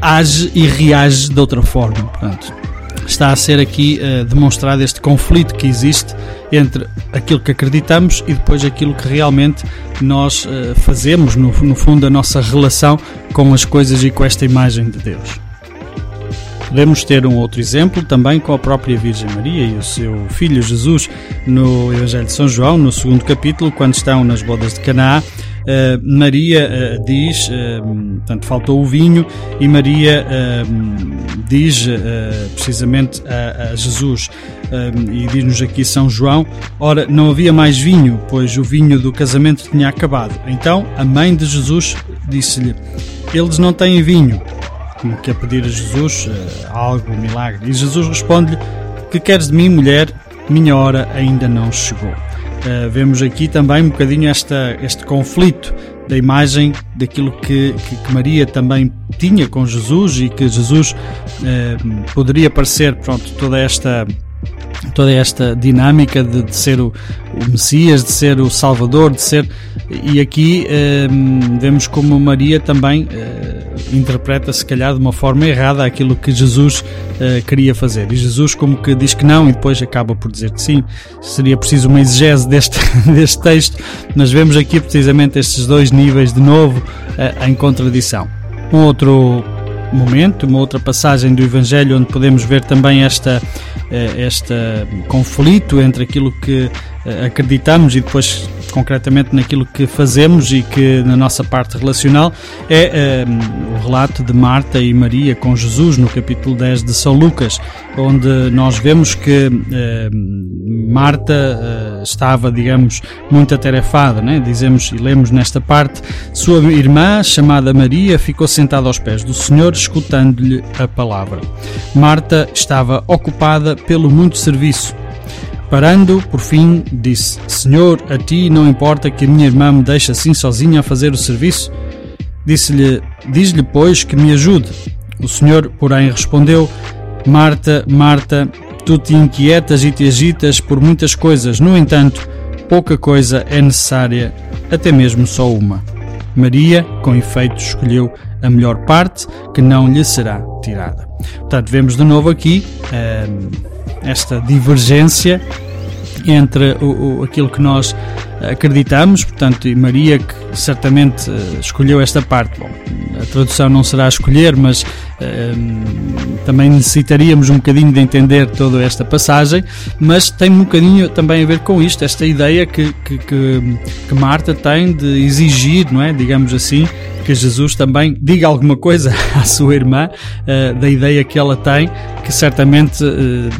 S1: age e reage de outra forma. Portanto, está a ser aqui demonstrado este conflito que existe entre aquilo que acreditamos e depois aquilo que realmente nós fazemos, no, no fundo, a nossa relação com as coisas e com esta imagem de Deus. Podemos ter um outro exemplo também com a própria Virgem Maria e o seu filho Jesus no Evangelho de São João, no segundo capítulo, quando estão nas bodas de Canaã. Uh, Maria uh, diz, uh, portanto, faltou o vinho, e Maria diz precisamente a, a Jesus, e diz-nos aqui São João: Ora, não havia mais vinho, pois o vinho do casamento tinha acabado. Então a mãe de Jesus disse-lhe: Eles não têm vinho. Como que a pedir a Jesus algo, um milagre. E Jesus responde-lhe: Que queres de mim, mulher? Minha hora ainda não chegou. Uh, vemos aqui também um bocadinho esta, este conflito da imagem daquilo que, que, que, Maria também tinha com Jesus e que Jesus uh, poderia parecer, pronto, toda esta toda esta dinâmica de, de ser o, o, Messias, de ser o Salvador, de ser. E aqui vemos como Maria também interpreta, se calhar, de uma forma errada aquilo que Jesus uh, queria fazer. E Jesus, como que diz que não, e depois acaba por dizer que sim. Seria preciso uma exegese deste, *laughs* deste texto, mas vemos aqui precisamente estes dois níveis de novo em contradição. Um outro momento, uma outra passagem do Evangelho onde podemos ver também esta, este conflito entre aquilo que eh, acreditamos e depois concretamente naquilo que fazemos e que na nossa parte relacional é um, eh, o relato de Marta e Maria com Jesus no capítulo 10 de São Lucas, onde nós vemos que um, Marta uh, estava, digamos, muito atarefada, né? dizemos e lemos nesta parte, sua irmã, chamada Maria, ficou sentada aos pés do Senhor, escutando-lhe a palavra. Marta estava ocupada pelo muito serviço Parando, por fim, disse: Senhor, a ti não importa que a minha irmã me deixe assim sozinha a fazer o serviço? Disse-lhe: Diz-lhe, pois, que me ajude. O Senhor, porém, respondeu: Marta, Marta, tu te inquietas e te agitas por muitas coisas, no entanto, pouca coisa é necessária, até mesmo só uma. Maria, com efeito, escolheu a melhor parte, que não lhe será tirada. Portanto, vemos de novo aqui. Hum, esta divergência entre o, o, aquilo que nós acreditamos, portanto, e Maria que certamente uh, escolheu esta parte. Bom, a tradução não será escolher, mas uh, também necessitaríamos um bocadinho de entender toda esta passagem, mas tem um bocadinho também a ver com isto, esta ideia que, que, que, que Marta tem de exigir, não é? Digamos assim, que Jesus também diga alguma coisa *laughs* à sua irmã uh, da ideia que ela tem, que certamente uh,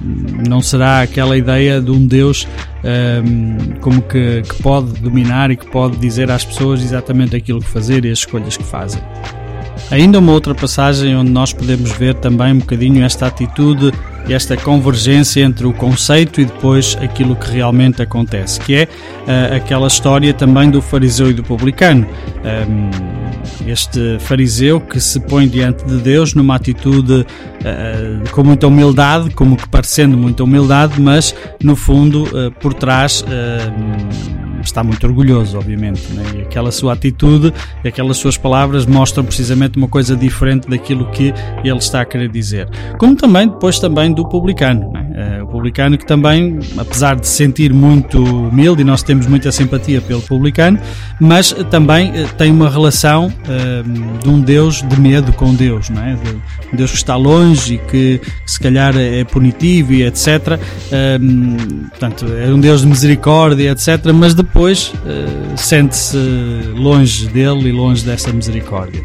S1: não será aquela ideia de um Deus um, como que, que, pode dominar e que pode dizer às pessoas exatamente aquilo que fazer e as escolhas que fazem. Ainda uma outra passagem onde nós podemos ver também um bocadinho esta atitude e esta convergência entre o conceito e depois aquilo que realmente acontece, que é uh, aquela história também do fariseu e do publicano. Um, este fariseu que se põe diante de Deus numa atitude uh, com muita humildade, como que parecendo muita humildade, mas no fundo uh, por trás está muito orgulhoso, obviamente. Né? E aquela sua atitude e aquelas suas palavras mostram precisamente uma coisa diferente daquilo que ele está a querer dizer. Como também depois também do publicano. Né? Uh, o publicano que também, apesar de se sentir muito humilde, e nós temos muita simpatia pelo publicano, mas também uh, tem uma relação uh, de um Deus de medo com Deus, não é? de um Deus que está longe e que, que se calhar é punitivo e etc. portanto, é um Deus de misericórdia, etc. Mas depois sente-se longe dele e longe dessa misericórdia.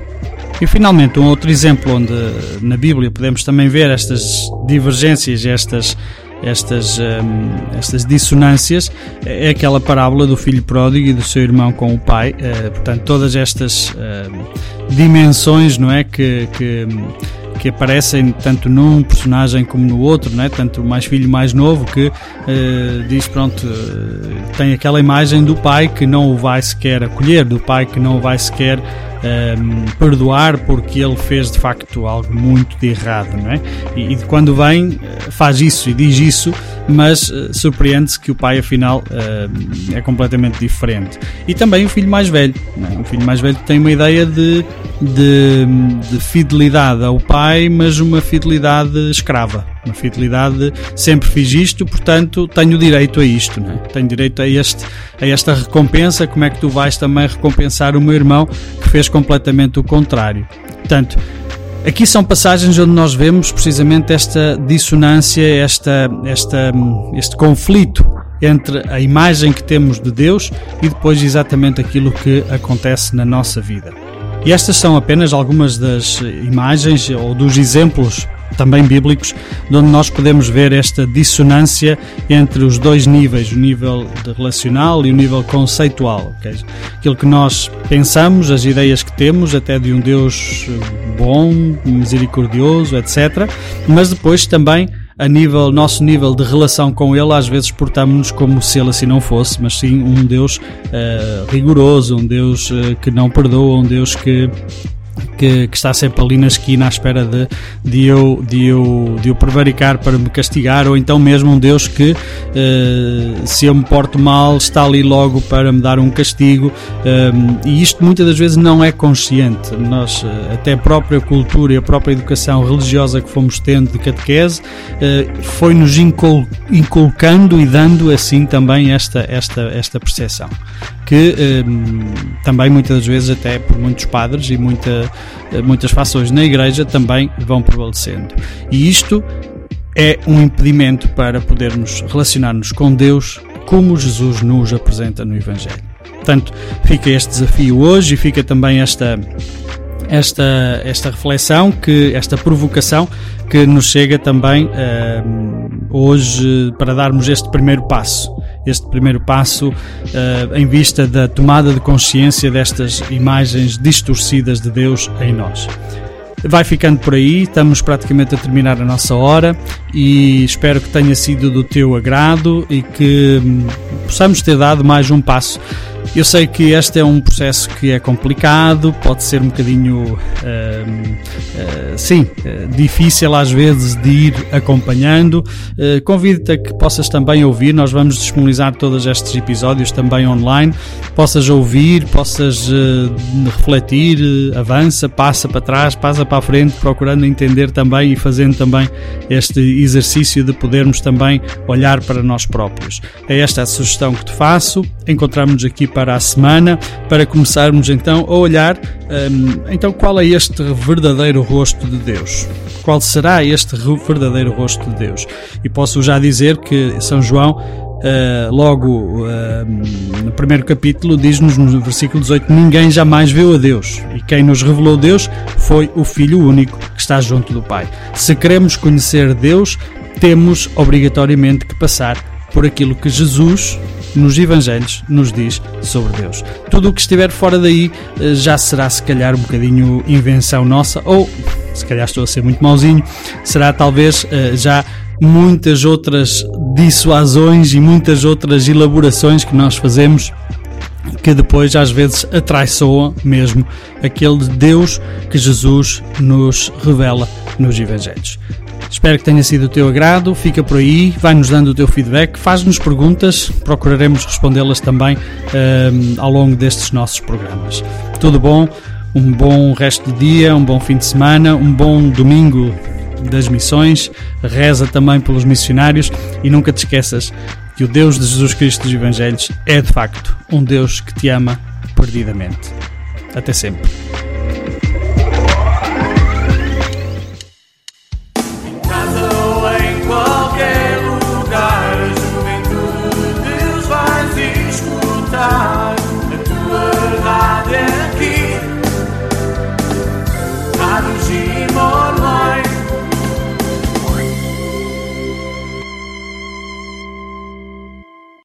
S1: E finalmente, um outro exemplo onde na Bíblia podemos também ver estas divergências, estas, estas, um, estas dissonâncias, é aquela parábola do filho pródigo e do seu irmão com o pai. Uh, portanto, todas estas uh, dimensões, não é? Que, que, que aparecem tanto num personagem como no outro, não é? tanto o mais filho mais novo que uh, diz pronto tem aquela imagem do pai que não o vai sequer acolher, do pai que não o vai sequer ehm, perdoar porque ele fez de facto algo muito de errado, não é? E, e quando vem, eh, faz isso e diz isso, mas uh, surpreende-se que o pai afinal uh, é completamente diferente. E também o filho mais velho, é? o filho mais velho tem uma ideia de, de, de fidelidade ao pai, mas uma fidelidade escrava uma fidelidade, sempre fiz isto, portanto tenho direito a isto, não é? tenho direito a, este, a esta recompensa. Como é que tu vais também recompensar o meu irmão que fez completamente o contrário? Portanto, aqui são passagens onde nós vemos precisamente esta dissonância, esta, esta, este conflito entre a imagem que temos de Deus e depois exatamente aquilo que acontece na nossa vida. E estas são apenas algumas das imagens ou dos exemplos também bíblicos, onde nós podemos ver esta dissonância entre os dois níveis, o nível relacional e o nível conceitual. Aquilo que nós pensamos, as ideias que temos, até de um Deus bom, misericordioso, etc. Mas depois também a nível, nosso nível de relação com Ele, às vezes portamos-nos como se Ele assim não fosse, mas sim um Deus uh, rigoroso, um Deus uh, que não perdoa, um Deus que que, que, está sempre ali na esquina à espera de, de, eu, de, eu, de eu prevaricar para me castigar, ou então mesmo um Deus que, uh, se eu me porto mal, está ali logo para me dar um castigo. Um, e isto muitas das vezes não é consciente. Nós, uh, até a própria cultura e a própria educação religiosa que fomos tendo de catequese, uh, foi-nos incul inculcando e dando assim também esta, esta, esta percepção. Que um, também muitas das vezes, até por muitos padres e muita eh, muitas fações na igreja também vão prevalecendo. E isto é um impedimento para podermos relacionar-nos com Deus como Jesus nos apresenta no Evangelho. Portanto, fica este desafio hoje e fica também esta esta, esta reflexão, que, esta provocação que nos chega também uh, hoje para darmos este primeiro passo. Este primeiro passo uh, em vista da tomada de consciência destas imagens distorcidas de Deus em nós. Vai ficando por aí, estamos praticamente a terminar a nossa hora e espero que tenha sido do teu agrado e que hum, possamos ter dado mais um passo eu sei que este é um processo que é complicado, pode ser um bocadinho, uh, uh, sim, uh, difícil às vezes de ir acompanhando. Convido-te a que possas também ouvir, nós vamos disponibilizar todos estes episódios também online, possas ouvir, possas refletir, avança, passa para trás, passa para a frente, procurando entender também e fazendo também este exercício de podermos também olhar para nós próprios. É esta a sugestão que te faço. Encontramos-nos aqui para a semana, para começarmos então a olhar um, então qual é este verdadeiro rosto de Deus. Qual será este verdadeiro rosto de Deus? E posso já dizer que São João Uh, logo uh, no primeiro capítulo, diz-nos no versículo 18: Ninguém jamais viu a Deus, e quem nos revelou Deus foi o Filho único que está junto do Pai. Se queremos conhecer Deus, temos obrigatoriamente que passar por aquilo que Jesus nos Evangelhos nos diz sobre Deus. Tudo o que estiver fora daí eh, já será se calhar um bocadinho invenção nossa, ou se calhar estou a ser muito mauzinho, será talvez eh, já muitas outras dissuasões e muitas outras elaborações que nós fazemos que depois às vezes atraiçoa mesmo aquele Deus que Jesus nos revela nos Evangelhos. Espero que tenha sido do teu agrado, fica por aí, vai-nos dando o teu feedback, faz-nos perguntas, procuraremos respondê-las também um, ao longo destes nossos programas. Tudo bom, um bom resto de dia, um bom fim de semana, um bom domingo das missões, reza também pelos missionários e nunca te esqueças que o Deus de Jesus Cristo dos Evangelhos é de facto um Deus que te ama perdidamente. Até sempre.